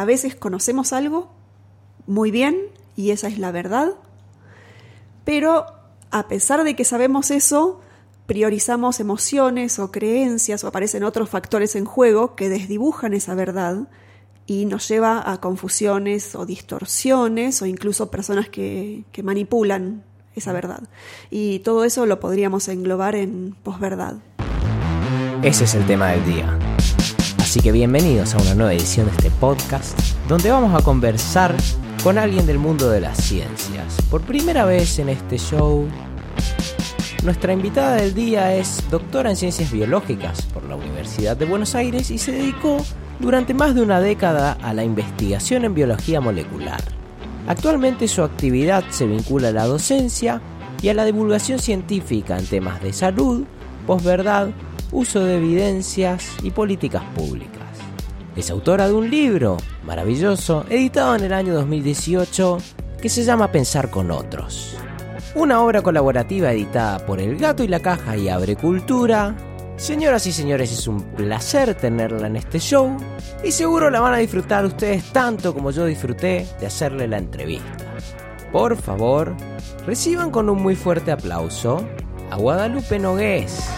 a veces conocemos algo muy bien y esa es la verdad, pero a pesar de que sabemos eso, priorizamos emociones o creencias o aparecen otros factores en juego que desdibujan esa verdad y nos lleva a confusiones o distorsiones o incluso personas que, que manipulan esa verdad. Y todo eso lo podríamos englobar en posverdad. Ese es el tema del día. Así que bienvenidos a una nueva edición de este podcast, donde vamos a conversar con alguien del mundo de las ciencias. Por primera vez en este show, nuestra invitada del día es doctora en ciencias biológicas por la Universidad de Buenos Aires y se dedicó durante más de una década a la investigación en biología molecular. Actualmente su actividad se vincula a la docencia y a la divulgación científica en temas de salud, posverdad, uso de evidencias y políticas públicas. Es autora de un libro maravilloso, editado en el año 2018, que se llama Pensar con otros. Una obra colaborativa editada por El Gato y la Caja y Abre Cultura. Señoras y señores, es un placer tenerla en este show y seguro la van a disfrutar ustedes tanto como yo disfruté de hacerle la entrevista. Por favor, reciban con un muy fuerte aplauso a Guadalupe Nogués.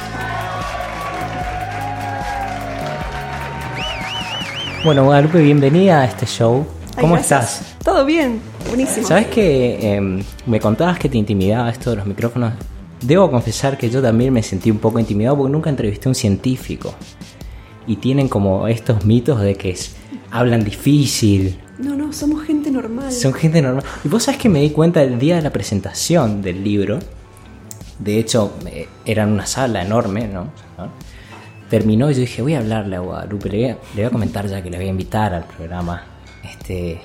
Bueno, Guadalupe, bienvenida a este show. ¿Cómo estás? Todo bien, buenísimo. Sabes que em, me contabas que te intimidaba esto de los micrófonos. Debo confesar que yo también me sentí un poco intimidado porque nunca entrevisté a un científico. Y tienen como estos mitos de que hablan difícil. No, no, somos gente normal. Son gente normal. Y vos sabes que me di cuenta el día de la presentación del libro. De hecho, era en una sala enorme, ¿no? Terminó y yo dije, voy a hablarle a Guadalupe, le voy a, comentar ya que le voy a invitar al programa. Este,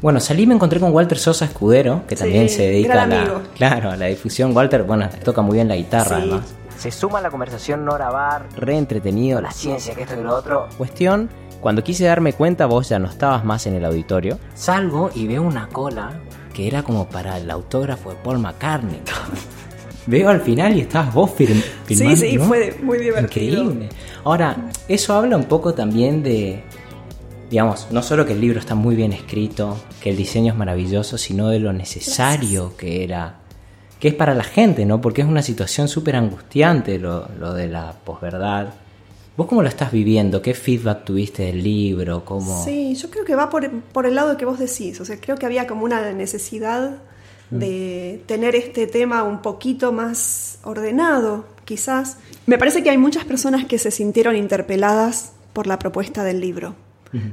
bueno, salí y me encontré con Walter Sosa Escudero, que también se dedica a la, claro, a la difusión. Walter, bueno, toca muy bien la guitarra, ¿no? Se suma a la conversación Nora Bar, re entretenido, la ciencia, que esto y lo otro. Cuestión, cuando quise darme cuenta, vos ya no estabas más en el auditorio. Salgo y veo una cola que era como para el autógrafo de Paul McCartney. veo al final y estabas vos firmando. Sí, sí, fue muy divertido. Increíble. Ahora, eso habla un poco también de, digamos, no solo que el libro está muy bien escrito, que el diseño es maravilloso, sino de lo necesario que era, que es para la gente, ¿no? Porque es una situación súper angustiante lo, lo, de la posverdad. ¿Vos cómo lo estás viviendo? ¿Qué feedback tuviste del libro? ¿Cómo... Sí, yo creo que va por, por el lado que vos decís. O sea, creo que había como una necesidad de tener este tema un poquito más ordenado, quizás. Me parece que hay muchas personas que se sintieron interpeladas por la propuesta del libro,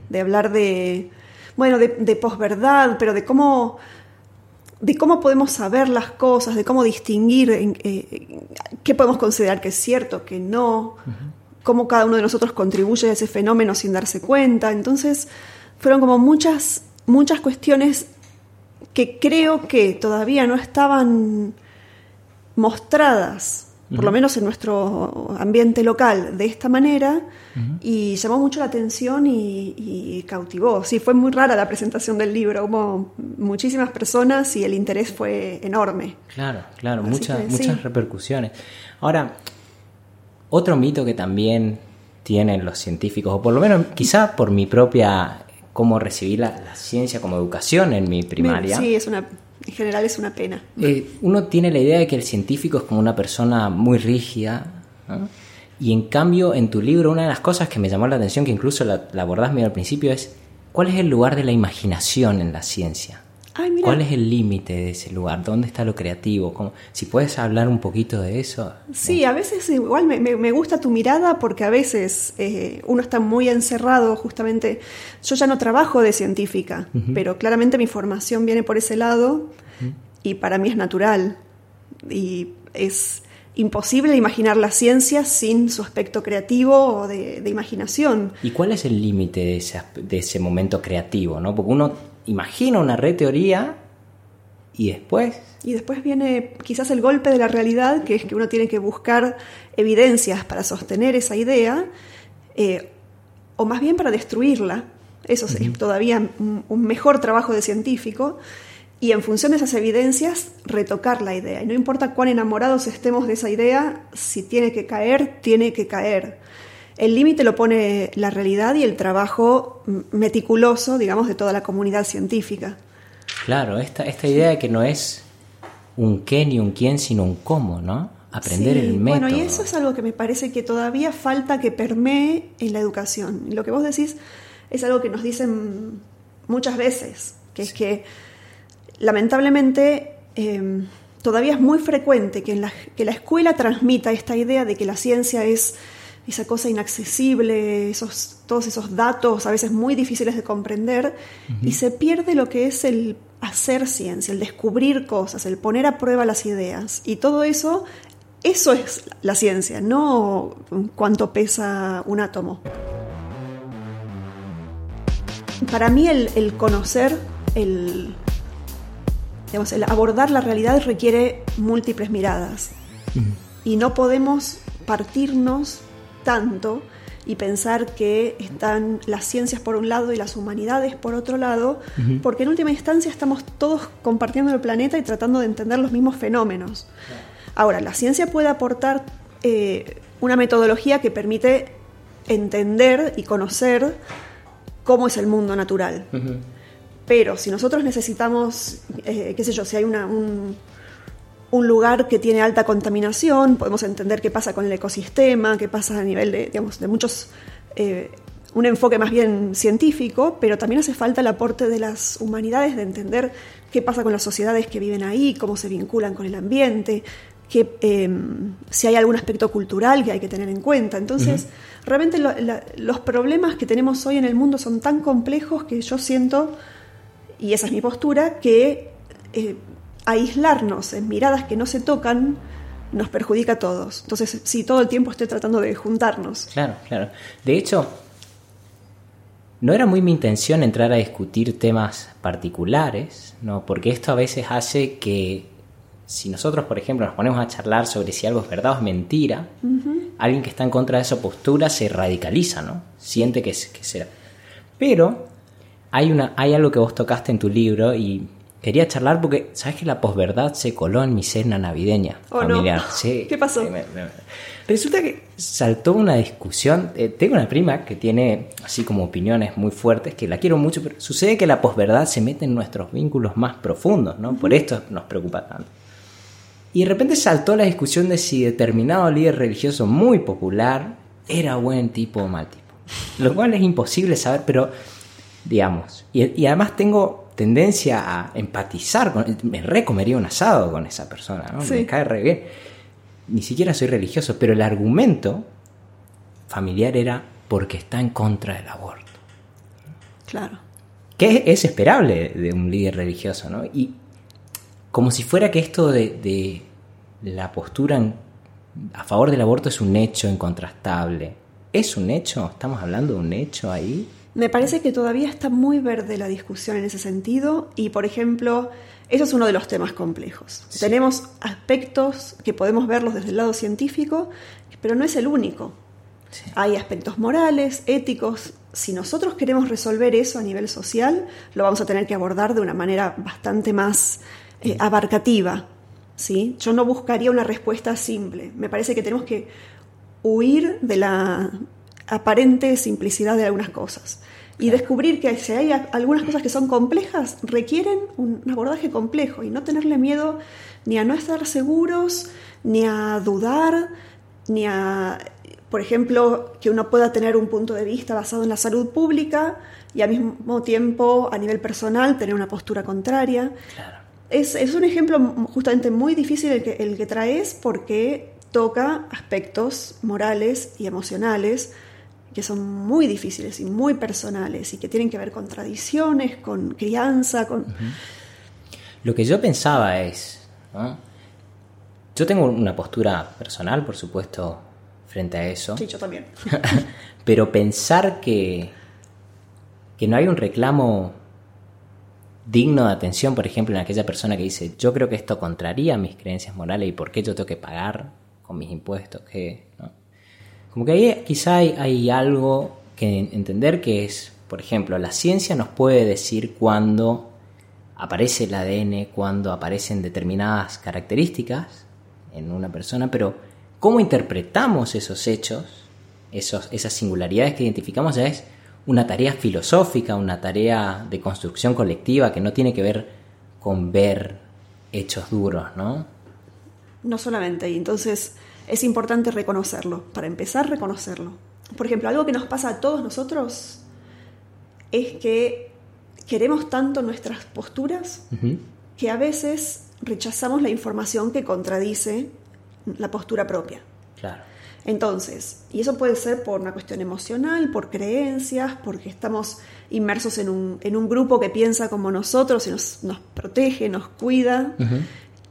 de hablar de, bueno, de, posverdad, pero de cómo, de cómo podemos saber las cosas, de cómo distinguir eh, qué podemos considerar que es cierto, que no, cómo cada uno de nosotros contribuye a ese fenómeno sin darse cuenta. Entonces, fueron como muchas, muchas cuestiones que creo que todavía no estaban mostradas, por lo menos en nuestro ambiente local, de esta manera, y llamó mucho la atención y, cautivó. Sí, fue muy rara la presentación del libro, hubo muchísimas personas y el interés fue enorme. Claro, claro, muchas, muchas repercusiones. Ahora, otro mito que también tienen los científicos, o por lo menos quizá por mi propia cómo recibí la, ciencia como educación en mi primaria. Sí, es una, en general es una pena. Eh, uno tiene la idea de que el científico es como una persona muy rígida. Y en cambio, en tu libro, una de las cosas que me llamó la atención, que incluso la, la abordás medio al principio, es cuál es el lugar de la imaginación en la ciencia. ¿Cuál es el límite de ese lugar? ¿Dónde está lo creativo? Si puedes hablar un poquito de eso. Sí, a veces igual me, gusta tu mirada porque a veces eh, uno está muy encerrado justamente. Yo ya no trabajo de científica, pero claramente mi formación viene por ese lado y para mí es natural. Y es imposible imaginar la ciencia sin su aspecto creativo o de, imaginación. ¿Y cuál es el límite de ese, de ese momento creativo? ¿no? Porque uno imagina una reteoría y después... Y después viene quizás el golpe de la realidad, que es que uno tiene que buscar evidencias para sostener esa idea, eh, o más bien para destruirla. Eso es todavía un mejor trabajo de científico. Y en función de esas evidencias, retocar la idea. Y no importa cuán enamorados estemos de esa idea, si tiene que caer, tiene que caer. El límite lo pone la realidad y el trabajo meticuloso, digamos, de toda la comunidad científica. Claro, esta, esta idea de que no es un qué ni un quién, sino un cómo, ¿no? Aprender el método. Bueno, y eso es algo que me parece que todavía falta que permee en la educación. lo que vos decís es algo que nos dicen muchas veces, que es que lamentablemente em, todavía es muy frecuente que, la, que la escuela transmita esta idea de que la ciencia es esa cosa inaccesible, esos, todos esos datos a veces muy difíciles de comprender, y se pierde lo que es el hacer ciencia, el descubrir cosas, el poner a prueba las ideas. Y todo eso, eso es la ciencia, no cuánto pesa un átomo. Para mí el, conocer, el, el abordar la realidad requiere múltiples miradas. Y no podemos partirnos tanto y pensar que están las ciencias por un lado y las humanidades por otro lado, porque en última instancia estamos todos compartiendo el planeta y tratando de entender los mismos fenómenos. Ahora, la ciencia puede aportar eh, una metodología que permite entender y conocer cómo es el mundo natural. Pero si nosotros necesitamos, eh, qué sé yo, si hay una, un, un lugar que tiene alta contaminación, podemos entender qué pasa con el ecosistema, qué pasa a nivel de, digamos, de muchos, eh, un enfoque más bien científico, pero también hace falta el aporte de las humanidades de entender qué pasa con las sociedades que viven ahí, cómo se vinculan con el ambiente, que, em, si hay algún aspecto cultural que hay que tener en cuenta. Entonces, realmente los problemas que tenemos hoy en el mundo son tan complejos que yo siento, y esa es mi postura, que eh, aislarnos en miradas que no se tocan nos perjudica a todos. Entonces, sí, todo el tiempo estoy tratando de juntarnos. Claro, claro. De hecho, no era muy mi intención entrar a discutir temas particulares, ¿no? Porque esto a veces hace que si nosotros, por ejemplo, nos ponemos a charlar sobre si algo es verdad o es mentira, alguien que está en contra de esa postura se radicaliza, ¿no? Siente que, que será. Pero hay, una, hay algo que vos tocaste en tu libro y Quería charlar porque, ¿sabes que la posverdad se coló en mi cena navideña oh, familiar? Sí. ¿Qué pasó? Resulta que saltó una discusión. Eh, tengo una prima que tiene así como opiniones muy fuertes, que la quiero mucho, pero sucede que la posverdad se mete en nuestros vínculos más profundos, ¿no? Por esto nos preocupa tanto. Y de repente saltó la discusión de si determinado líder religioso muy popular era buen tipo o mal tipo. Lo cual es imposible saber, pero digamos. y además tengo tendencia a empatizar con me recomería un asado con esa persona, ¿no? Me cae re bien. Ni siquiera soy religioso, pero el argumento familiar era porque está en contra del aborto. Claro. Que es, esperable de un líder religioso, ¿no? Y como si fuera que esto de, la postura a favor del aborto es un hecho incontrastable. ¿Es un hecho? ¿Estamos hablando de un hecho ahí? Me parece que todavía está muy verde la discusión en ese sentido y, por ejemplo, eso es uno de los temas complejos. Tenemos aspectos que podemos verlos desde el lado científico, pero no es el único. Hay aspectos morales, éticos. Si nosotros queremos resolver eso a nivel social, lo vamos a tener que abordar de una manera bastante más eh, abarcativa. ¿sí? Yo no buscaría una respuesta simple. Me parece que tenemos que huir de la aparente simplicidad de algunas cosas. Y descubrir que si hay algunas cosas que son complejas, requieren un abordaje complejo. Y no tenerle miedo ni a no estar seguros, ni a dudar, ni a, por ejemplo, que uno pueda tener un punto de vista basado en la salud pública y al mismo tiempo a nivel personal tener una postura contraria. Es, un ejemplo justamente muy difícil el que, el que traes porque toca aspectos morales y emocionales que son muy difíciles y muy personales y que tienen que ver con tradiciones, con crianza, con... Lo que yo pensaba es, yo tengo una postura personal, por supuesto, frente a eso. Sí, yo también. pero pensar que, que no hay un reclamo digno de atención, por ejemplo, en aquella persona que dice, yo creo que esto contraría mis creencias morales y por qué yo tengo que pagar con mis impuestos, que... Como que ahí quizá hay, algo que entender que es, por ejemplo, la ciencia nos puede decir cuándo aparece el ADN, cuándo aparecen determinadas características en una persona, pero cómo interpretamos esos hechos esos, esas singularidades que identificamos ya es una tarea filosófica, una tarea de construcción colectiva que no tiene que ver con ver hechos duros, ¿no? No solamente, y entonces es importante reconocerlo, para empezar reconocerlo. Por ejemplo, algo que nos pasa a todos nosotros es que queremos tanto nuestras posturas que a veces rechazamos la información que contradice la postura propia. Claro. Entonces, y eso puede ser por una cuestión emocional, por creencias, porque estamos inmersos en un, en un grupo que piensa como nosotros y nos, nos protege, nos cuida.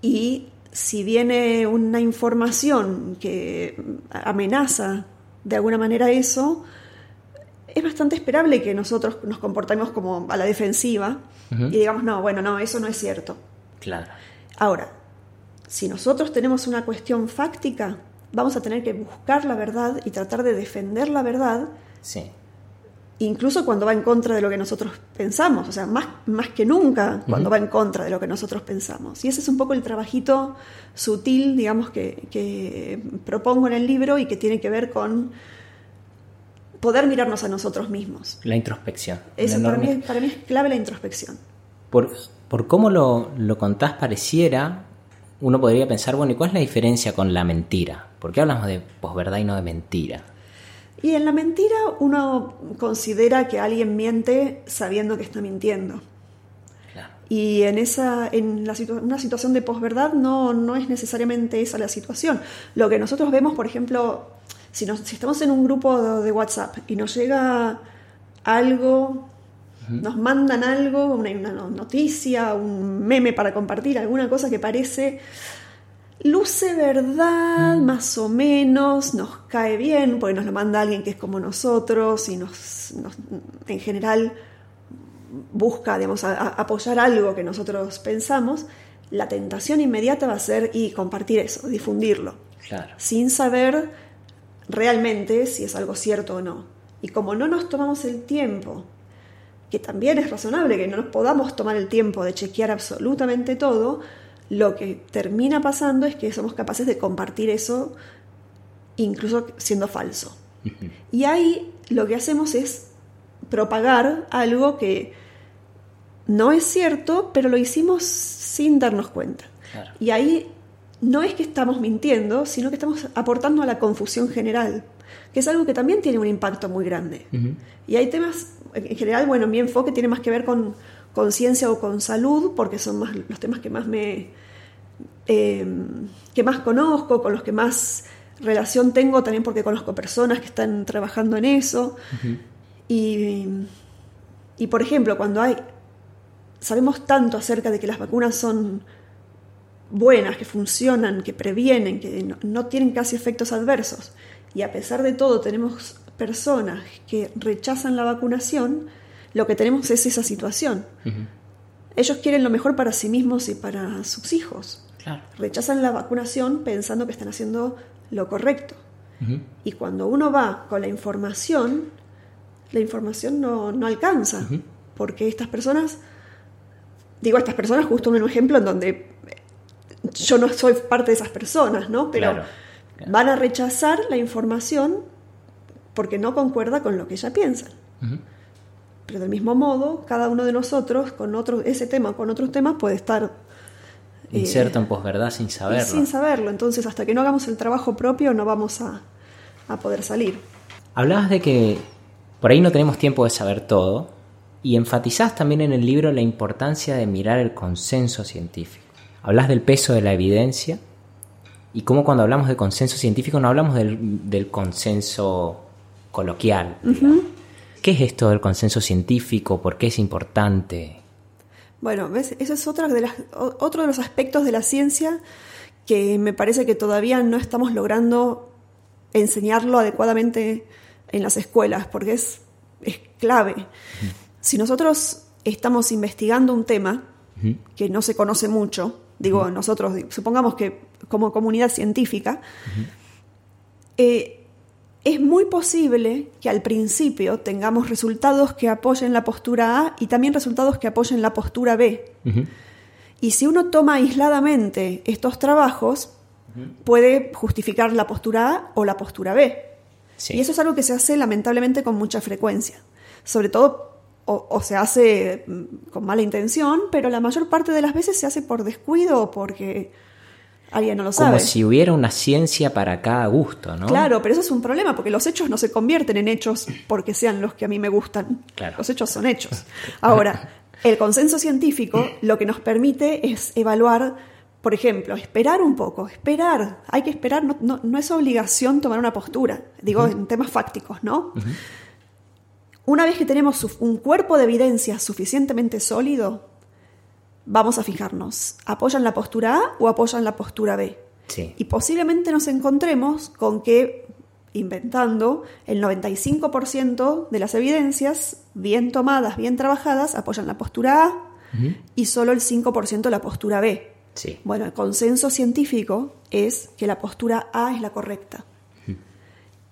Y si viene una información que amenaza de alguna manera eso, es bastante esperable que nosotros nos comportemos como a la defensiva y digamos, no, bueno, no, eso no es cierto. Claro. Ahora, si nosotros tenemos una cuestión fáctica, vamos a tener que buscar la verdad y tratar de defender la verdad. Sí. Incluso cuando va en contra de lo que nosotros pensamos, o sea, más, más que nunca cuando va en contra de lo que nosotros pensamos. Y ese es un poco el trabajito sutil, digamos, que, que propongo en el libro y que tiene que ver con poder mirarnos a nosotros mismos. La introspección. Eso para, mí, para mí es clave la introspección. Por, por cómo lo, lo contás, pareciera, uno podría pensar, bueno, ¿y cuál es la diferencia con la mentira? ¿Por qué hablamos de posverdad y no de mentira? Y en la mentira uno considera que alguien miente sabiendo que está mintiendo. Claro. Y en, esa, en la situ una situación de posverdad no, no es necesariamente esa la situación. Lo que nosotros vemos, por ejemplo, si, nos, si estamos en un grupo de, de WhatsApp y nos llega algo nos mandan algo, una, una, noticia, un meme para compartir, alguna cosa que parece luce verdad, más o menos, nos cae bien, porque nos lo manda alguien que es como nosotros y nos, nos en general busca digamos, a, a apoyar algo que nosotros pensamos, la tentación inmediata va a ser y compartir eso, difundirlo, claro. sin saber realmente si es algo cierto o no. Y como no nos tomamos el tiempo que también es razonable que no nos podamos tomar el tiempo de chequear absolutamente todo, lo que termina pasando es que somos capaces de compartir eso incluso siendo falso. Uh -huh. Y ahí lo que hacemos es propagar algo que no es cierto, pero lo hicimos sin darnos cuenta. Claro. Y ahí no es que estamos mintiendo, sino que estamos aportando a la confusión general, que es algo que también tiene un impacto muy grande. Uh -huh. Y hay temas en general, bueno, mi enfoque tiene más que ver con conciencia o con salud, porque son más los temas que más me eh, que más conozco, con los que más relación tengo, también porque conozco personas que están trabajando en eso. Uh -huh. y, y, por ejemplo, cuando hay sabemos tanto acerca de que las vacunas son buenas, que funcionan, que previenen, que no, no tienen casi efectos adversos, y a pesar de todo tenemos personas que rechazan la vacunación, lo que tenemos es esa situación. Uh -huh. Ellos quieren lo mejor para sí mismos y para sus hijos. Claro. Rechazan la vacunación pensando que están haciendo lo correcto. Uh -huh. Y cuando uno va con la información, la información no, no alcanza. Uh -huh. Porque estas personas, digo estas personas justo en un ejemplo en donde yo no soy parte de esas personas, ¿no? Pero claro. Claro. van a rechazar la información porque no concuerda con lo que ella piensa. Uh -huh. Pero del mismo modo, cada uno de nosotros, con otro, ese tema o con otros temas, puede estar... Inserto eh, en posverdad sin saberlo. Sin saberlo. Entonces, hasta que no hagamos el trabajo propio, no vamos a, a poder salir. Hablabas de que por ahí no tenemos tiempo de saber todo y enfatizás también en el libro la importancia de mirar el consenso científico. Hablas del peso de la evidencia y cómo cuando hablamos de consenso científico no hablamos del, del consenso coloquial. Uh -huh. ¿Qué es esto del consenso científico? ¿Por qué es importante? Bueno, ¿ves? Ese es otra de las, otro de los aspectos de la ciencia que me parece que todavía no estamos logrando enseñarlo adecuadamente en las escuelas, porque es, es clave. Uh -huh. Si nosotros estamos investigando un tema uh -huh. que no se conoce mucho, digo nosotros, supongamos que como comunidad científica, eh, es muy posible que al principio tengamos resultados que apoyen la postura A y también resultados que apoyen la postura B. Uh -huh. Y si uno toma aisladamente estos trabajos, uh -huh. puede justificar la postura A o la postura B. Sí. Y eso es algo que se hace lamentablemente con mucha frecuencia. Sobre todo, o, o se hace mm, con mala intención, pero la mayor parte de las veces se hace por descuido o porque alguien no lo Como sabe. si hubiera una ciencia para cada gusto, ¿no? Claro, pero eso es un problema porque los hechos no se convierten en hechos porque sean los que a mí me gustan. Claro. Los hechos son hechos. Ahora, el consenso científico lo que nos permite es evaluar, por ejemplo, esperar un poco, esperar. Hay que esperar, no, no- no es obligación tomar una postura, digo en temas fácticos, ¿no? Una vez que tenemos un cuerpo de evidencia suficientemente sólido, vamos a fijarnos, ¿apoyan la postura A o apoyan la postura B? Sí. Y posiblemente nos encontremos con que, inventando, el 95% de las evidencias, bien tomadas, bien trabajadas, apoyan la postura A y solo el 5% la postura B. Sí. Bueno, el consenso científico es que la postura A es la correcta.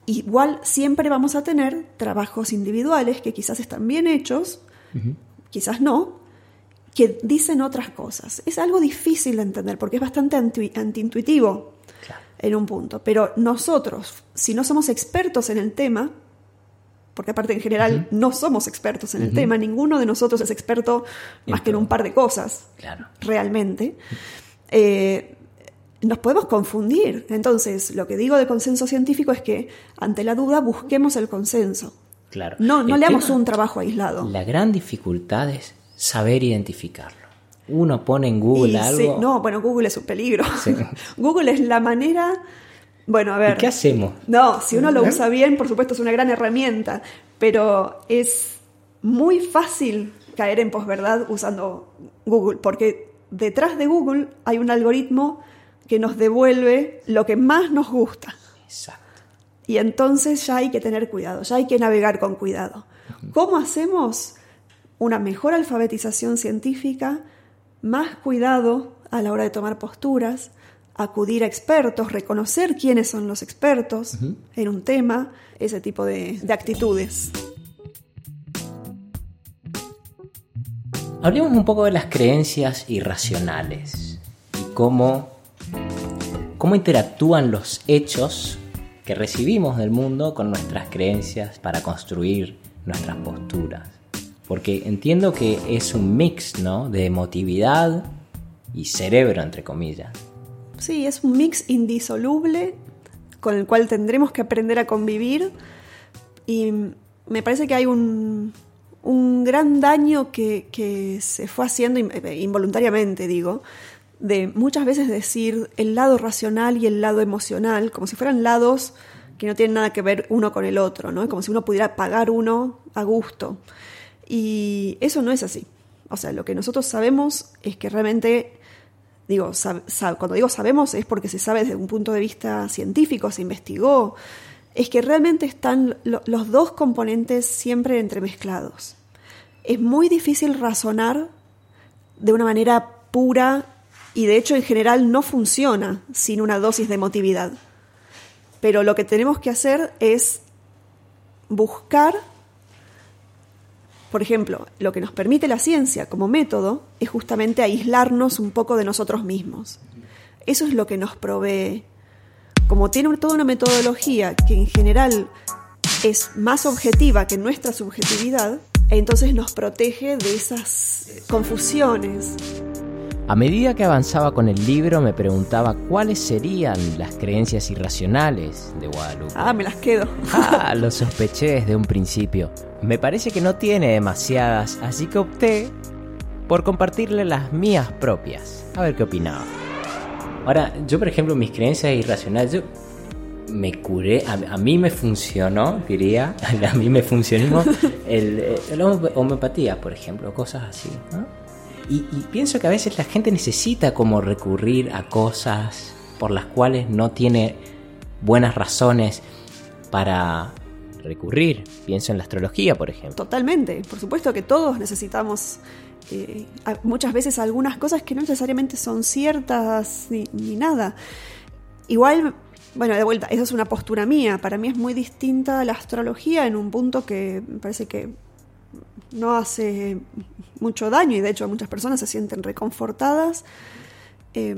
Igual siempre vamos a tener trabajos individuales que quizás están bien hechos, quizás no, que dicen otras cosas. Es algo difícil de entender porque es bastante anti- antiintuitivo Claro. en un punto. Pero nosotros, si no somos expertos en el tema, porque aparte en general no somos expertos en el tema, ninguno de nosotros es experto más que en un par de cosas Claro. realmente, eh, nos podemos confundir. Entonces, lo que digo de consenso científico es que ante la duda busquemos el consenso. Claro. No, no El leamos tema- un trabajo aislado. La gran dificultad es saber identificarlo. Uno pone en Google Y algo. sí, no, bueno, Google es un peligro. Sí. Google es la manera. Bueno, a ¿Y ver. qué hacemos? No, si uno lo usa bien, por supuesto es una gran herramienta, pero es muy fácil caer en posverdad usando Google, porque detrás de Google hay un algoritmo que nos devuelve lo que más nos gusta. Exacto. Y entonces ya hay que tener cuidado, ya hay que navegar con cuidado. ¿Cómo hacemos una mejor alfabetización científica, más cuidado a la hora de tomar posturas, acudir a expertos, reconocer quiénes son los expertos en un tema, ese tipo de, de actitudes? Hablemos un poco de las creencias irracionales y cómo, cómo interactúan los hechos que recibimos del mundo con nuestras creencias para construir nuestras posturas. Porque entiendo que es un mix, ¿no? De emotividad y cerebro, entre comillas. Sí, es un mix indisoluble con el cual tendremos que aprender a convivir y me parece que hay un, un gran daño que, que se fue haciendo eh, involuntariamente, digo, de muchas veces decir el lado racional y el lado emocional, como si fueran lados que no tienen nada que ver uno con el otro, ¿no? Como si uno pudiera pagar uno a gusto. Y eso no es así. O sea, lo que nosotros sabemos es que realmente digo, cuando digo sabemos es porque se sabe desde un punto de vista científico, se investigó, es que realmente están lo- los dos componentes siempre entremezclados. Es muy difícil razonar de una manera pura y de hecho en general no funciona sin una dosis de emotividad. Pero lo que tenemos que hacer es buscar por ejemplo, lo que nos permite la ciencia como método es justamente aislarnos un poco de nosotros mismos. Eso es lo que nos provee. Como tiene toda una metodología que en general es más objetiva que nuestra subjetividad, entonces nos protege de esas confusiones. A medida que avanzaba con el libro me preguntaba cuáles serían las creencias irracionales de Guadalupe. Ah, me las quedo. Ah, lo sospeché desde un principio. Me parece que no tiene demasiadas, así que opté por compartirle las mías propias. A ver qué opinaba. Ahora, yo por ejemplo, mis creencias irracionales, yo me curé, a, a mí me funcionó, diría, a mí me funcionó el, eh, la home- homeopatía, por ejemplo, cosas así. ¿no? Y, y pienso que a veces la gente necesita como recurrir a cosas por las cuales no tiene buenas razones para recurrir. Pienso en la astrología, por ejemplo. Totalmente. Por supuesto que todos necesitamos eh, muchas veces algunas cosas que no necesariamente son ciertas ni, ni nada. Igual, bueno, de vuelta, esa es una postura mía. Para mí es muy distinta la astrología en un punto que me parece que no hace mucho daño y de hecho muchas personas se sienten reconfortadas. Eh,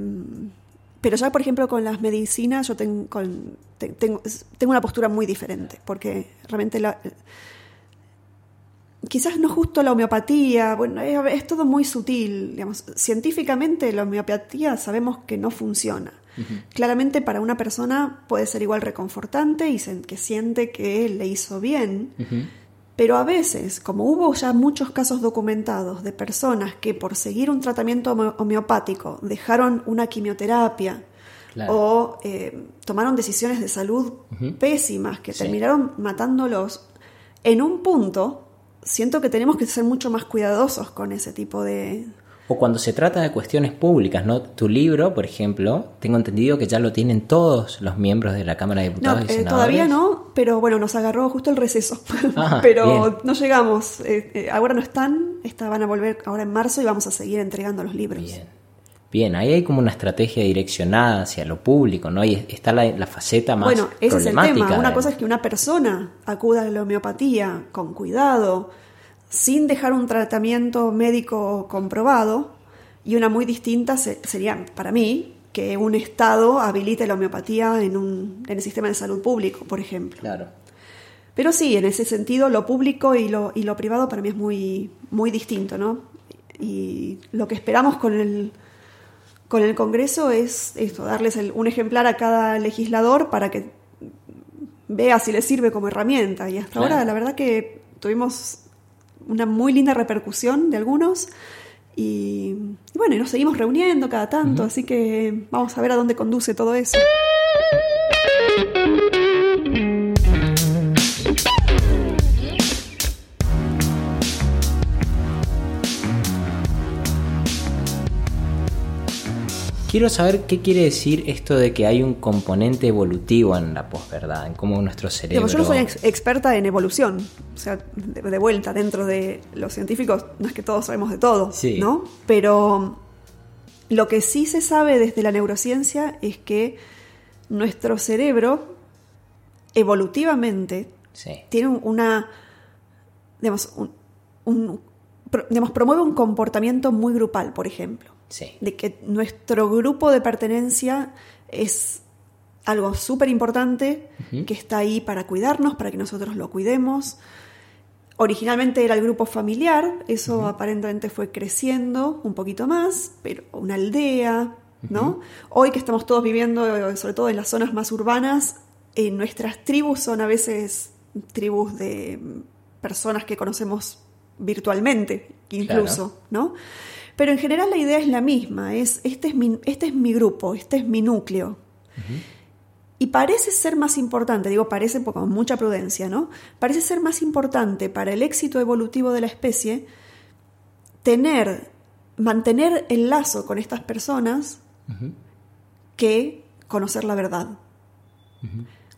Pero ya, por ejemplo, con las medicinas yo ten- con- te- tengo, tengo una postura muy diferente, porque realmente la, quizás no justo la homeopatía, bueno, es, es todo muy sutil, digamos, científicamente la homeopatía sabemos que no funciona. Claramente para una persona puede ser igual reconfortante y se- que siente que le hizo bien, pero a veces, como hubo ya muchos casos documentados de personas que por seguir un tratamiento homeopático dejaron una quimioterapia Claro. o eh, tomaron decisiones de salud pésimas que Sí. terminaron matándolos, en un punto siento que tenemos que ser mucho más cuidadosos con ese tipo de... O cuando se trata de cuestiones públicas, ¿no? Tu libro, por ejemplo, tengo entendido que ya lo tienen todos los miembros de la Cámara de No, Diputados y eh, Senadores. todavía no, pero bueno, nos agarró justo el receso. Ah, pero bien. no llegamos. eh, eh, ahora no están, esta- van a volver ahora en marzo y vamos a seguir entregando los libros. Bien. Bien, ahí hay como una estrategia direccionada hacia lo público, ¿no? Y está la, la faceta más Bueno, ese es el tema. Una cosa es que una persona acuda a la homeopatía con cuidado, sin dejar un tratamiento médico comprobado, y una muy distinta se- sería, para mí, que un Estado habilite la homeopatía en, un, en el sistema de salud público, por ejemplo. Claro. Pero sí, en ese sentido, lo público y lo, y lo privado para mí es muy, muy distinto, ¿no? Y lo que esperamos con el, con el Congreso es esto, darles el- un ejemplar a cada legislador para que vea si le sirve como herramienta. Y hasta Claro. ahora, la verdad que tuvimos una muy linda repercusión de algunos. Y, y bueno, y nos seguimos reuniendo cada tanto, así que vamos a ver a dónde conduce todo eso. Quiero saber qué quiere decir esto de que hay un componente evolutivo en la posverdad, en cómo nuestro cerebro... Digamos, yo no soy ex- experta en evolución, o sea, de, de vuelta, dentro de los científicos, no es que todos sabemos de todo, Sí. ¿no? Pero lo que sí se sabe desde la neurociencia es que nuestro cerebro, evolutivamente, Sí. tiene un- una, digamos, un- un- digamos, promueve un comportamiento muy grupal, por ejemplo Sí. de que nuestro grupo de pertenencia es algo súper importante, que está ahí para cuidarnos, para que nosotros lo cuidemos. Originalmente era el grupo familiar, eso aparentemente fue creciendo un poquito más, pero una aldea, ¿no? Hoy que estamos todos viviendo, sobre todo en las zonas más urbanas, eh, nuestras tribus son a veces tribus de personas que conocemos virtualmente, incluso, ¿no? Pero en general la idea es la misma, es este es mi, este es mi grupo, este es mi núcleo. Y parece ser más importante, digo parece con mucha prudencia, ¿no? Parece ser más importante para el éxito evolutivo de la especie tener, mantener el lazo con estas personas que conocer la verdad.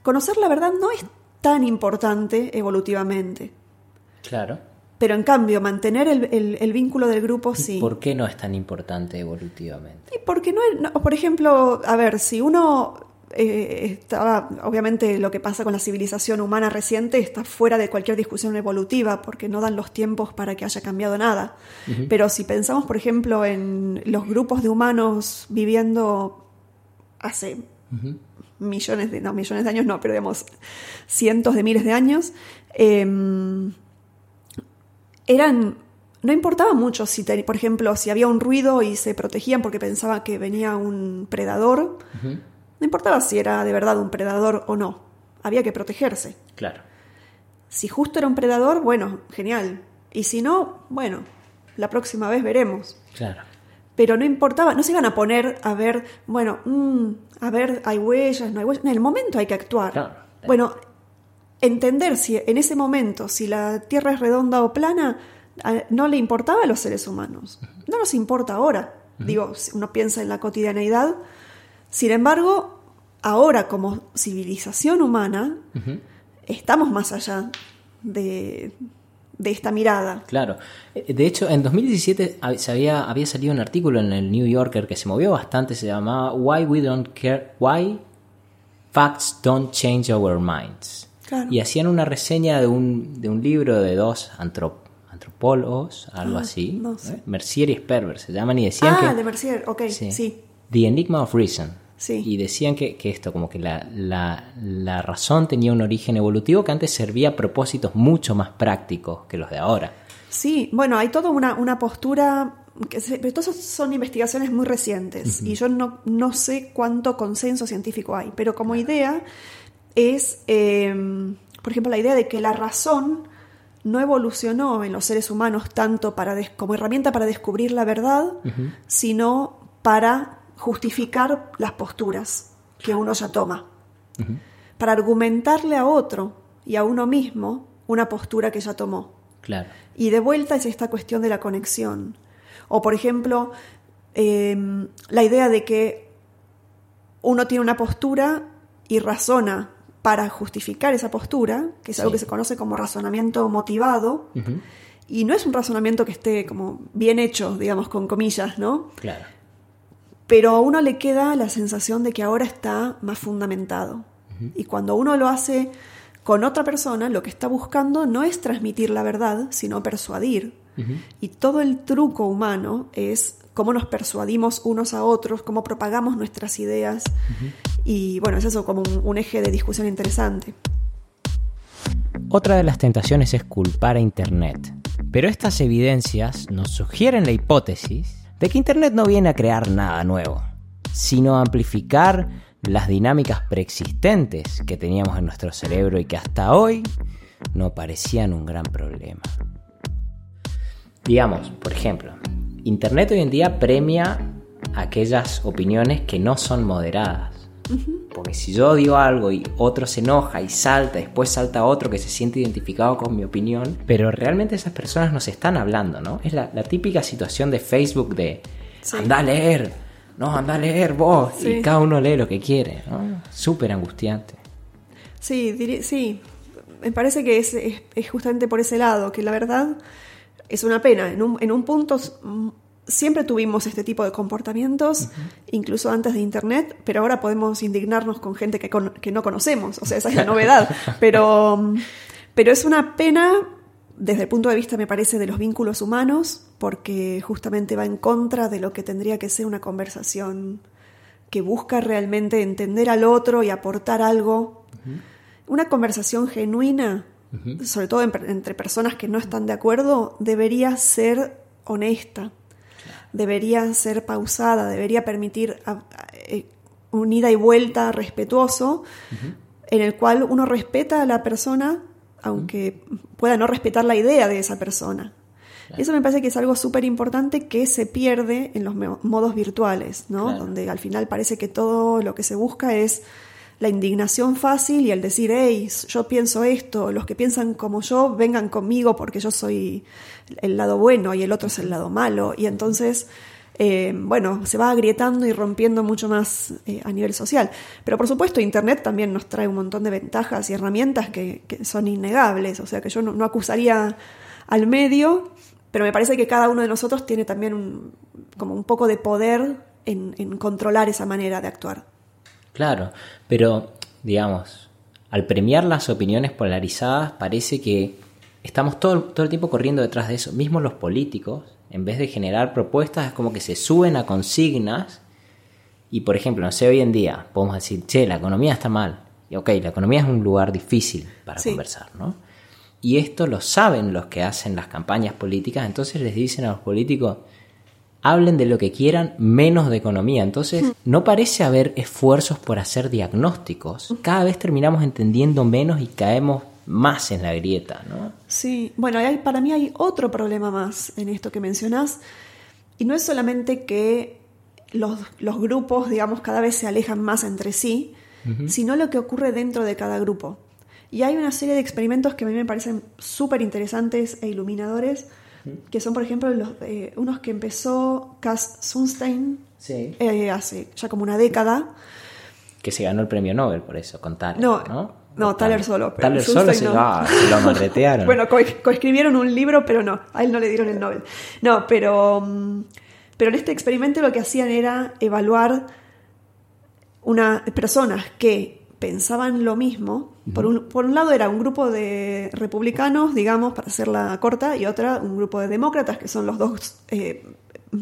Conocer la verdad no es tan importante evolutivamente, Claro. Pero en cambio mantener el, el- el vínculo del grupo sí. ¿Por qué no es tan importante evolutivamente? Y porque no, no- por ejemplo, a ver, si uno eh, estaba, obviamente lo que pasa con la civilización humana reciente está fuera de cualquier discusión evolutiva, porque no dan los tiempos para que haya cambiado nada. Pero si pensamos, por ejemplo, en los grupos de humanos viviendo hace millones de, no, millones de años no, pero digamos, cientos de miles de años, em, eran no importaba mucho si te- por ejemplo si había un ruido y se protegían porque pensaban que venía un predador no importaba si era de verdad un predador o no había que protegerse Claro. si justo era un predador bueno genial y si no bueno la próxima vez veremos Claro. pero no importaba, no se iban a poner a ver, bueno, mm, a ver, hay huellas, no hay huellas. En el momento hay que actuar. Claro. Bueno, entender si en ese momento, si la Tierra es redonda o plana, no le importaba a los seres humanos. No nos importa ahora. Digo, uno piensa en la cotidianeidad. Sin embargo, ahora como civilización humana, estamos más allá de, de esta mirada. Claro. Eh, De hecho, en 2017 hab- se había, había salido un artículo en el New Yorker que se movió bastante, se llamaba Why We Don't Care, Why Facts Don't Change Our Minds. Claro. Y hacían una reseña de un, de un libro de dos antrop- antropólogos, algo Ah, así, no sé. ¿eh? Mercier y Sperber se llaman, y decían Ah, que de Mercier, ok, sí. The Enigma of Reason. Sí. Y decían que, que esto, como que la, la, la razón tenía un origen evolutivo que antes servía a propósitos mucho más prácticos que los de ahora. Sí, bueno, hay toda una, una postura, pero todas son investigaciones muy recientes y yo no, no sé cuánto consenso científico hay, pero como idea es, eh, por ejemplo, la idea de que la razón no evolucionó en los seres humanos tanto para como herramienta para descubrir la verdad, sino para justificar las posturas que uno ya toma, para argumentarle a otro y a uno mismo una postura que ya tomó. Claro. Y de vuelta es esta cuestión de la conexión. O, por ejemplo, eh, la idea de que uno tiene una postura y razona para justificar esa postura, que es algo que se conoce como razonamiento motivado, y no es un razonamiento que esté como bien hecho, digamos, con comillas, ¿no? Claro. pero a uno le queda la sensación de que ahora está más fundamentado. Y cuando uno lo hace con otra persona, lo que está buscando no es transmitir la verdad, sino persuadir. Y todo el truco humano es cómo nos persuadimos unos a otros, cómo propagamos nuestras ideas. Y bueno, es eso como un, un eje de discusión interesante. Otra de las tentaciones es culpar a Internet. Pero estas evidencias nos sugieren la hipótesis de que Internet no viene a crear nada nuevo, sino a amplificar las dinámicas preexistentes que teníamos en nuestro cerebro y que hasta hoy no parecían un gran problema. Digamos, por ejemplo, Internet hoy en día premia aquellas opiniones que no son moderadas. Porque si yo digo algo y otro se enoja y salta, después salta otro que se siente identificado con mi opinión, pero realmente esas personas nos están hablando, ¿no? Es la, la típica situación de Facebook de Sí. anda a leer, no, anda a leer vos, Sí. y cada uno lee lo que quiere, ¿no? Súper angustiante. Sí, sí. Me parece que es, es- es justamente por ese lado, que la verdad es una pena. En un, en un punto siempre tuvimos este tipo de comportamientos, incluso antes de Internet, pero ahora podemos indignarnos con gente que, con- que no conocemos. O sea, esa es la novedad. Pero, pero es una pena desde el punto de vista, me parece, de los vínculos humanos, porque justamente va en contra de lo que tendría que ser una conversación que busca realmente entender al otro y aportar algo. Una conversación genuina, sobre todo en- entre personas que no están de acuerdo, debería ser honesta, debería ser pausada, debería permitir a- a- eh, un ida y vuelta respetuoso, en el cual uno respeta a la persona, aunque pueda no respetar la idea de esa persona. Eso me parece que es algo súper importante que se pierde en los modos virtuales, ¿no? Claro. Donde al final parece que todo lo que se busca es la indignación fácil y el decir, hey, yo pienso esto, los que piensan como yo, vengan conmigo porque yo soy el lado bueno y el otro es el lado malo. Y entonces, eh, bueno, se va agrietando y rompiendo mucho más eh, a nivel social. Pero por supuesto, Internet también nos trae un montón de ventajas y herramientas que, son innegables. O sea que yo no, acusaría al medio, pero me parece que cada uno de nosotros tiene también un, como un poco de poder en controlar esa manera de actuar. Claro, pero digamos, al premiar las opiniones polarizadas parece que estamos todo, todo el tiempo corriendo detrás de eso. Mismo los políticos, en vez de generar propuestas, es como que se suben a consignas y, por ejemplo, no sé, hoy en día podemos decir, che, la economía está mal. Y ok, la economía es un lugar difícil para Sí. conversar, ¿no? Y esto lo saben los que hacen las campañas políticas, entonces les dicen a los políticos, hablen de lo que quieran menos de economía. Entonces, no parece haber esfuerzos por hacer diagnósticos. Cada vez terminamos entendiendo menos y caemos más en la grieta, ¿no? Sí, bueno, hay- para mí hay otro problema más en esto que mencionás, y no es solamente que los, los grupos, digamos, cada vez se alejan más entre sí, sino lo que ocurre dentro de cada grupo. Y hay una serie de experimentos que a mí me parecen súper interesantes e iluminadores, que son, por ejemplo, los, eh, unos que empezó Cass Sunstein Sí. eh, hace ya como una década. Que se ganó el premio Nobel por eso, con Thaler, No, ¿no? no, solo, pero solo se, no. se lo amarretearon. Bueno, co- coescribieron un libro, pero no, a él no le dieron el Nobel. No, pero, mm, pero en este experimento lo que hacían era evaluar una, personas que pensaban lo mismo. Por un, por un lado era un grupo de republicanos, digamos, para hacerla corta, y otra un grupo de demócratas, que son los dos eh,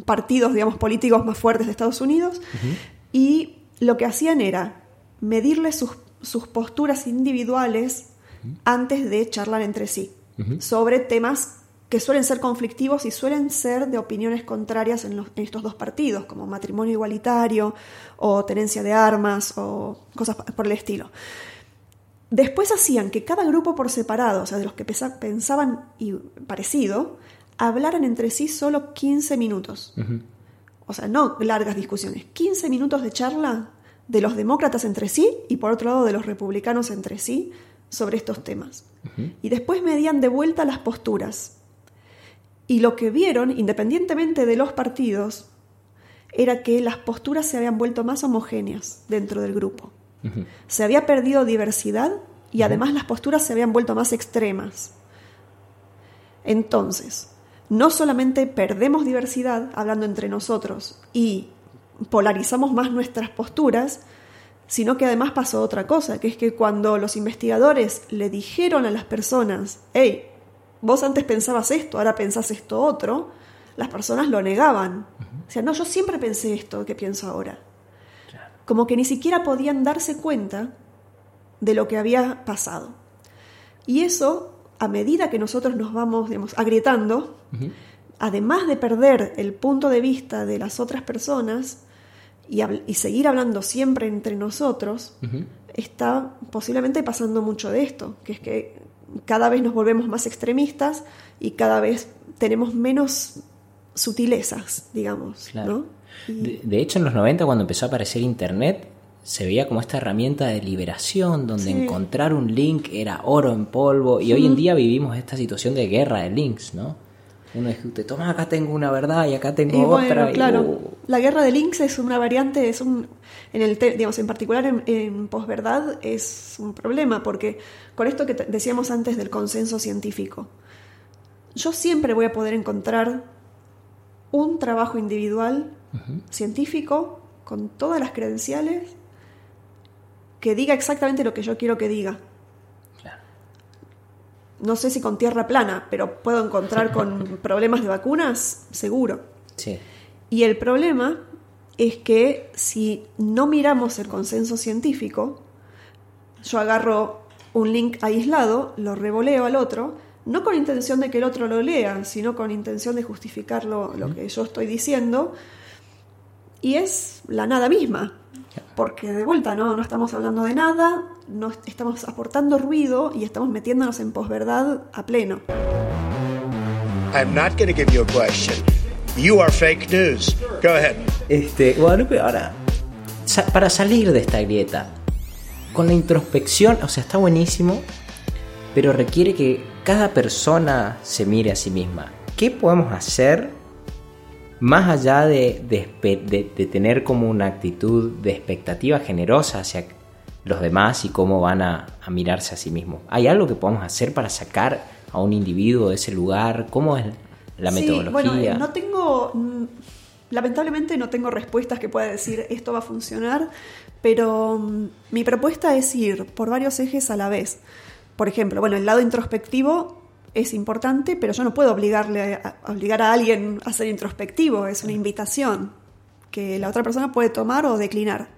partidos, digamos, políticos más fuertes de Estados Unidos. Y lo que hacían era medirle sus, sus posturas individuales antes de charlar entre sí sobre temas que suelen ser conflictivos y suelen ser de opiniones contrarias en, estos dos partidos, como matrimonio igualitario o tenencia de armas o cosas por el estilo. Después hacían que cada grupo por separado, o sea, de los que pensaban y parecido, hablaran entre sí solo 15 minutos. O sea, no largas discusiones, 15 minutos de charla de los demócratas entre sí y por otro lado de los republicanos entre sí sobre estos temas. Y después medían de vuelta las posturas y lo que vieron, independientemente de los partidos, era que las posturas se habían vuelto más homogéneas dentro del grupo. Se había perdido diversidad y además las posturas se habían vuelto más extremas. Entonces, no solamente perdemos diversidad hablando entre nosotros y polarizamos más nuestras posturas, sino que además pasó otra cosa, que es que cuando los investigadores le dijeron a las personas, hey, vos antes pensabas esto, ahora pensás esto otro, las personas lo negaban. O sea, no, yo siempre pensé esto que pienso ahora. Como que ni siquiera podían darse cuenta de lo que había pasado. Y eso, a medida que nosotros nos vamos agrietando, además de perder el punto de vista de las otras personas y, y seguir hablando siempre entre nosotros, está posiblemente pasando mucho de esto, que es que cada vez nos volvemos más extremistas y cada vez tenemos menos sutilezas, digamos. De, hecho, en los 90, cuando empezó a aparecer Internet, se veía como esta herramienta de liberación, donde encontrar un link era oro en polvo, y hoy en día vivimos esta situación de guerra de links, ¿no? Uno te toma, acá tengo una verdad y acá tengo otra. claro, uh. la guerra de links es una variante, es un, en el, digamos, en particular en, posverdad es un problema, porque con esto que decíamos antes del consenso científico, yo siempre voy a poder encontrar un trabajo individual científico con todas las credenciales que diga exactamente lo que yo quiero que diga no sé si con tierra plana, pero puedo encontrar con problemas de vacunas, seguro. Sí. Y el problema es que si no miramos el consenso científico, yo agarro un link aislado, lo revoleo al otro, no con intención de que el otro lo lea, sino con intención de justificar lo, lo que yo estoy diciendo, y es la nada misma. Porque de vuelta, ¿no? No estamos hablando de nada, no estamos aportando ruido y estamos metiéndonos en posverdad a pleno. I'm not going to give you a question. You are fake news. Go ahead. Este, Guadalupe, ahora, para salir de esta grieta, con la introspección, o sea, está buenísimo, pero requiere que cada persona se mire a sí misma. ¿Qué podemos hacer más allá de, de, tener como una actitud de expectativa generosa hacia los demás y cómo van a, mirarse a sí mismos. ¿Hay algo que podamos hacer para sacar a un individuo de ese lugar? ¿Cómo es la metodología? Bueno, no tengo, mm, lamentablemente no tengo respuestas que pueda decir esto va a funcionar, pero mm, mi propuesta es ir por varios ejes a la vez. Por ejemplo, bueno, el lado introspectivo es importante, pero yo no puedo obligarle a, obligar a alguien a ser introspectivo, es una invitación que la otra persona puede tomar o declinar.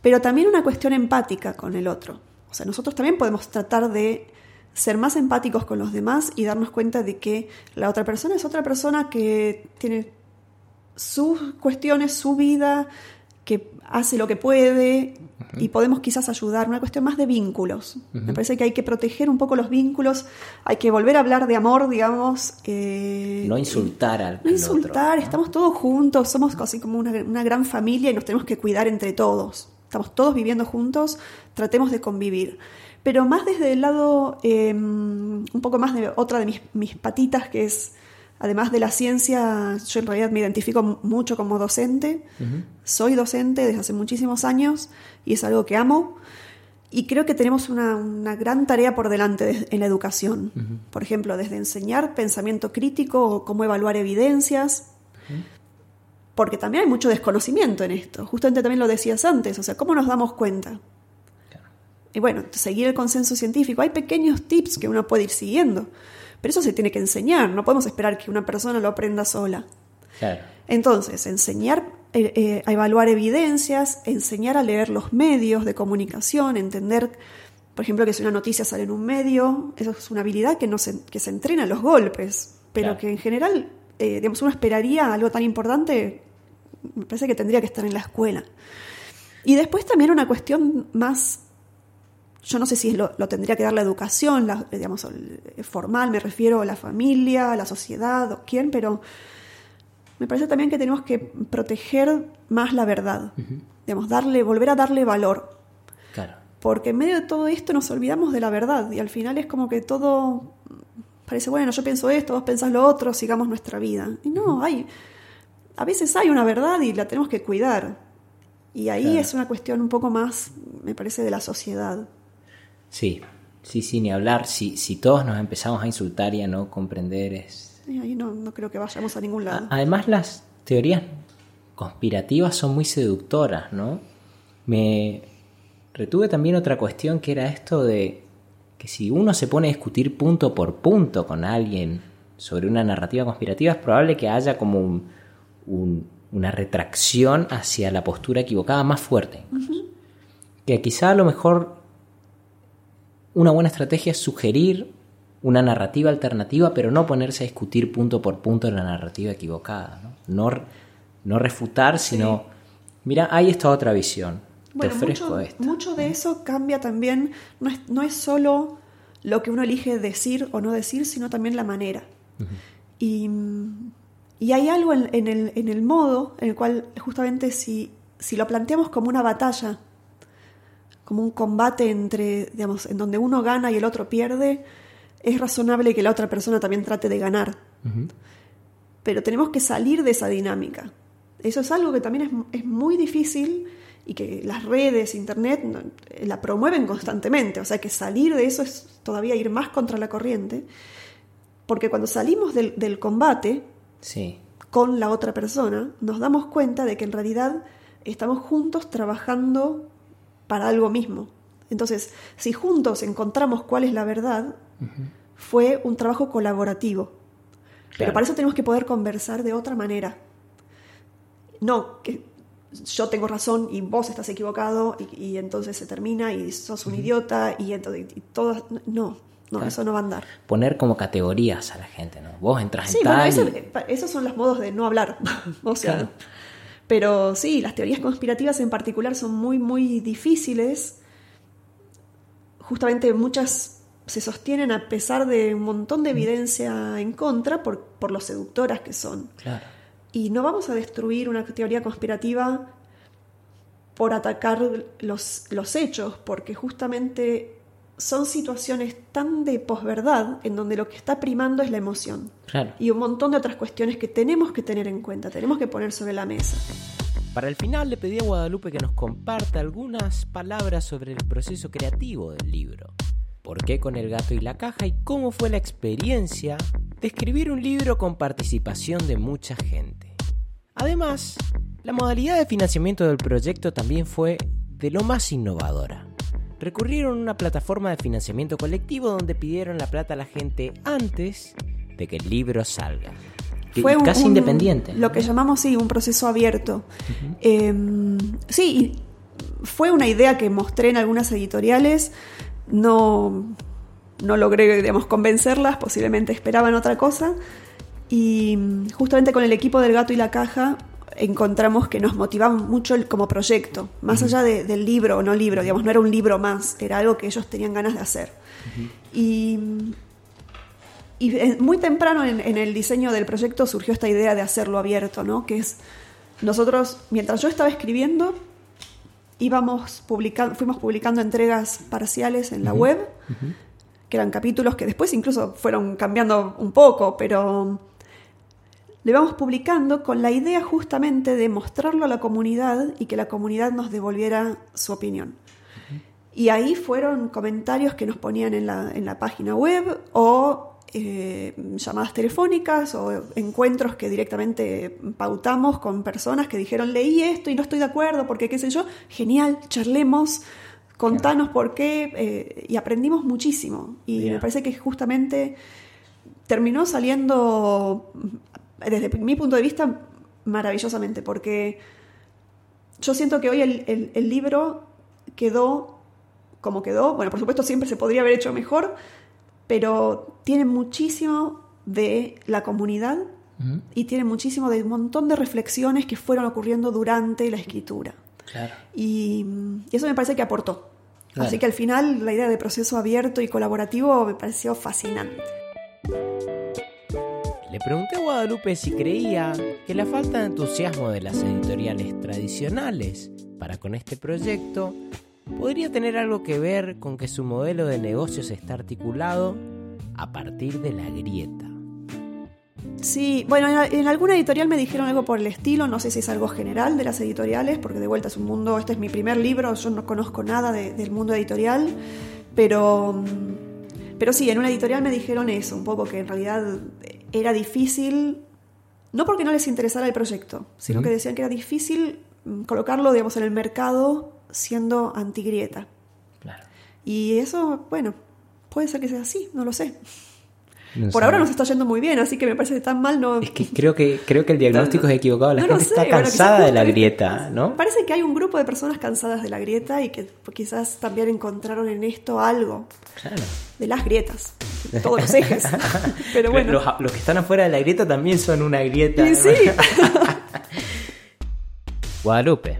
Pero también una cuestión empática con el otro. O sea, nosotros también podemos tratar de ser más empáticos con los demás y darnos cuenta de que la otra persona es otra persona que tiene sus cuestiones, su vida, que hace lo que puede y podemos quizás ayudar, una cuestión más de vínculos. Me parece que hay que proteger un poco los vínculos, hay que volver a hablar de amor, digamos. Eh, no insultar al No insultar, estamos todos juntos, somos así como una, gran familia y nos tenemos que cuidar entre todos. Estamos todos viviendo juntos, tratemos de convivir. Pero más desde el lado, em, un poco más de otra de mis, mis patitas, que es Además de la ciencia, yo en realidad me identifico mucho como docente. Soy docente desde hace muchísimos años y es algo que amo. Y creo que tenemos una, gran tarea por delante en la educación. Por ejemplo, desde enseñar pensamiento crítico o cómo evaluar evidencias. Porque también hay mucho desconocimiento en esto. Justamente también lo decías antes. O sea, ¿cómo nos damos cuenta? Y bueno, seguir el consenso científico. Hay pequeños tips que uno puede ir siguiendo. Pero eso se tiene que enseñar, no podemos esperar que una persona lo aprenda sola. Entonces, enseñar eh, eh, a evaluar evidencias, enseñar a leer los medios de comunicación, entender, por ejemplo, que si una noticia sale en un medio, eso es una habilidad que, no se, que se entrena a los golpes, pero Claro. que en general, eh, digamos, uno esperaría algo tan importante, me parece que tendría que estar en la escuela. Y después también una cuestión más, yo no sé si lo, lo tendría que dar la educación, la, digamos, formal, me refiero a la familia, a la sociedad, o quién, pero me parece también que tenemos que proteger más la verdad, digamos, darle, volver a darle valor, Claro. porque en medio de todo esto nos olvidamos de la verdad y al final es como que todo parece, bueno, yo pienso esto, vos pensás lo otro, sigamos nuestra vida. Y no, hay, a veces hay una verdad y la tenemos que cuidar. Y ahí Claro. es una cuestión un poco más, me parece, de la sociedad. Sí, sí, sí, ni hablar. Si, si todos nos empezamos a insultar y a no comprender es... Y ahí no, no creo que vayamos a ningún lado. Además las teorías conspirativas son muy seductoras, ¿no? Me retuve también otra cuestión que era esto de que si uno se pone a discutir punto por punto con alguien sobre una narrativa conspirativa, es probable que haya como un- un- una retracción hacia la postura equivocada más fuerte. Que quizá a lo mejor una buena estrategia es sugerir una narrativa alternativa, pero no ponerse a discutir punto por punto la narrativa equivocada. No, no, no refutar, sino, mira, hay esta otra visión. Bueno, Te ofrezco mucho, esta. mucho de eso cambia también, no es, no es solo lo que uno elige decir o no decir, sino también la manera. y, y hay algo en, en el, en el modo en el cual justamente si, si lo planteamos como una batalla, como un combate entre, digamos, en donde uno gana y el otro pierde, es razonable que la otra persona también trate de ganar. Pero tenemos que salir de esa dinámica. Eso es algo que también es, es muy difícil y que las redes, internet, no- la promueven constantemente. O sea que salir de eso es todavía ir más contra la corriente. Porque cuando salimos del, del combate Sí, con la otra persona, nos damos cuenta de que en realidad estamos juntos trabajando para algo mismo. Entonces, si juntos encontramos cuál es la verdad, fue un trabajo colaborativo. Pero para eso tenemos que poder conversar de otra manera. No, que yo tengo razón y vos estás equivocado y, y entonces se termina y sos un idiota y entonces y todo no, no, Claro. eso no va a andar. poner como categorías a la gente, ¿no? Vos entras Sí, en bueno, tal eso- y- esos son los modos de no hablar. o sea, Claro. Pero sí, las teorías conspirativas en particular son muy, muy difíciles. Justamente muchas se sostienen a pesar de un montón de evidencia en contra por, por lo seductoras que son. Claro. Y no vamos a destruir una teoría conspirativa por atacar los, los hechos, porque justamente son situaciones tan de posverdad en donde lo que está primando es la emoción. Claro. Y un montón de otras cuestiones que tenemos que tener en cuenta, tenemos que poner sobre la mesa. Para el final le pedí a Guadalupe que nos comparta algunas palabras sobre el proceso creativo del libro. ¿Por qué con el gato y la caja? Y cómo fue la experiencia de escribir un libro con participación de mucha gente. Además, la modalidad de financiamiento del proyecto también fue de lo más innovadora. Recurrieron a una plataforma de financiamiento colectivo donde pidieron la plata a la gente antes de que el libro salga. Fue un- casi un- independiente. Lo que llamamos, sí, un proceso abierto. Eh, sí, fue una idea que mostré en algunas editoriales. No, no logré, digamos, convencerlas, posiblemente esperaban otra cosa. Y mm, justamente con el equipo del gato y la caja encontramos que nos motivaba mucho el, como proyecto, más allá de- del libro o no libro, digamos, no era un libro más, era algo que ellos tenían ganas de hacer. Y y eh, muy temprano en, en el diseño del proyecto surgió esta idea de hacerlo abierto, ¿no? Que es nosotros, mientras yo estaba escribiendo, íbamos publicando, fuimos publicando entregas parciales en la web, que eran capítulos que después incluso fueron cambiando un poco, pero lo íbamos publicando con la idea justamente de mostrarlo a la comunidad y que la comunidad nos devolviera su opinión. Y ahí fueron comentarios que nos ponían en la, en la página web o eh, llamadas telefónicas o encuentros que directamente pautamos con personas que dijeron leí esto y no estoy de acuerdo porque qué sé yo, genial, charlemos, contanos por qué eh, y aprendimos muchísimo. Y me parece que justamente terminó saliendo, desde mi punto de vista, maravillosamente porque yo siento que hoy el, el- el libro quedó como quedó. Bueno, por supuesto siempre se podría haber hecho mejor, pero tiene muchísimo de la comunidad y tiene muchísimo de un montón de reflexiones que fueron ocurriendo durante la escritura. Claro. Y, y eso me parece que aportó. Claro. Así que al final la idea de proceso abierto y colaborativo me pareció fascinante. Le pregunté a Guadalupe si creía que la falta de entusiasmo de las editoriales tradicionales para con este proyecto podría tener algo que ver con que su modelo de negocios está articulado a partir de la grieta. Sí, bueno, en, alguna editorial me dijeron algo por el estilo, no sé si es algo general de las editoriales, porque de vuelta es un mundo, este es mi primer libro, yo no conozco nada de- del mundo editorial, pero, mm, pero sí, en una editorial me dijeron eso, un poco que en realidad era difícil, no porque no les interesara el proyecto, sino que decían que era difícil mm, colocarlo, digamos, en el mercado siendo antigrieta. Claro. Y eso, bueno, puede ser que sea así, no lo sé. Por ahora nos está yendo muy bien, así que me parece que tan mal no... Es que creo que creo que el diagnóstico es equivocado. La No gente sé, está cansada de la grieta, ¿no? Parece que hay un grupo de personas cansadas de la grieta y que quizás también encontraron en esto algo Claro. de las grietas, de todos los ejes. Pero bueno, Los, los que están afuera de la grieta también son una grieta. y sí, Guadalupe,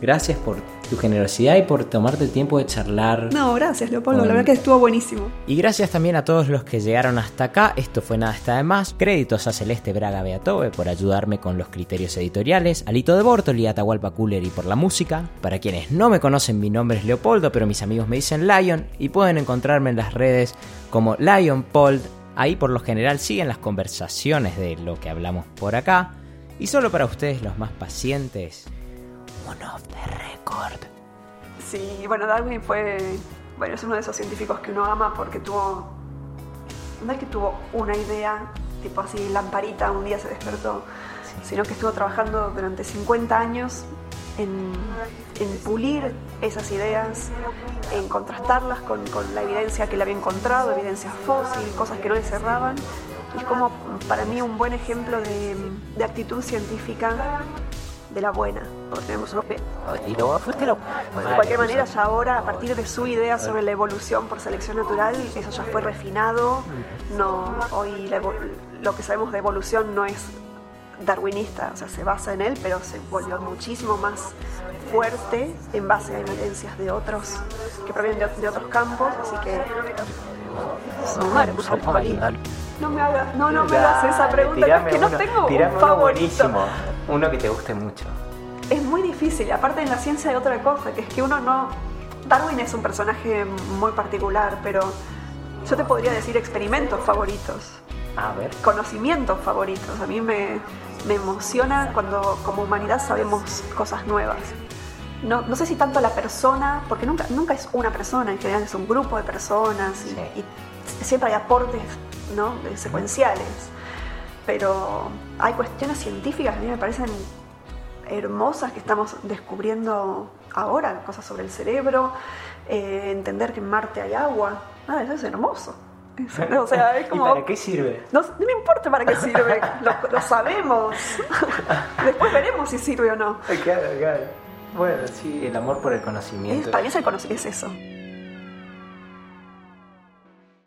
gracias por tu generosidad y por tomarte el tiempo de charlar. no, gracias Leopoldo, la verdad que estuvo buenísimo. Y gracias también a todos los que llegaron hasta acá. Esto fue Nada está de más. Créditos a Celeste Braga Beatove por ayudarme con los criterios editoriales, a Lito de Bortoli y a Atahualpa Culeri por la música. Para quienes no me conocen, mi nombre es Leopoldo, pero mis amigos me dicen Lion y pueden encontrarme en las redes como LionPold. Ahí por lo general siguen las conversaciones de lo que hablamos por acá. Y solo para ustedes los más pacientes, un off the record. Sí, bueno, Darwin fue, bueno, es uno de esos científicos que uno ama porque tuvo, no es que tuvo una idea, tipo así, lamparita, un día se despertó, sino que estuvo trabajando durante 50 años en, en pulir esas ideas, en contrastarlas con, con la evidencia que le había encontrado, evidencia fósil, cosas que no le cerraban. Y es como para mí un buen ejemplo de, de actitud científica de la buena, tenemos unos pe- de cualquier manera, ya ahora, a partir de su idea sobre la evolución por selección natural, eso ya fue refinado. No, hoy la lo que sabemos de evolución no es darwinista, o sea, se basa en él, pero se volvió muchísimo más fuerte en base a evidencias de otros que provienen de, de otros campos, así que no me hagas, no, no me hagas esa pregunta, no, es que no tengo un favorito. Uno que te guste mucho. Es muy difícil, aparte en la ciencia hay otra cosa, que es que uno no... Darwin es un personaje muy particular, pero yo te podría decir experimentos favoritos, A ver. conocimientos favoritos. A mí me, me emociona cuando como humanidad sabemos cosas nuevas. No, no sé si tanto la persona, porque nunca, nunca es una persona, en general es un grupo de personas y, Sí. y siempre hay aportes ¿no? secuenciales. Pero hay cuestiones científicas que a mí me parecen hermosas que estamos descubriendo ahora, cosas sobre el cerebro, eh, entender que en Marte hay agua. Ah, eso es hermoso. Eso, o sea, es como... ¿Y para qué sirve? No, no me importa para qué sirve, lo, lo sabemos. Después veremos si sirve o no. Claro, claro. Bueno, sí, el amor por el Es- conocimiento. para mí es, el es eso.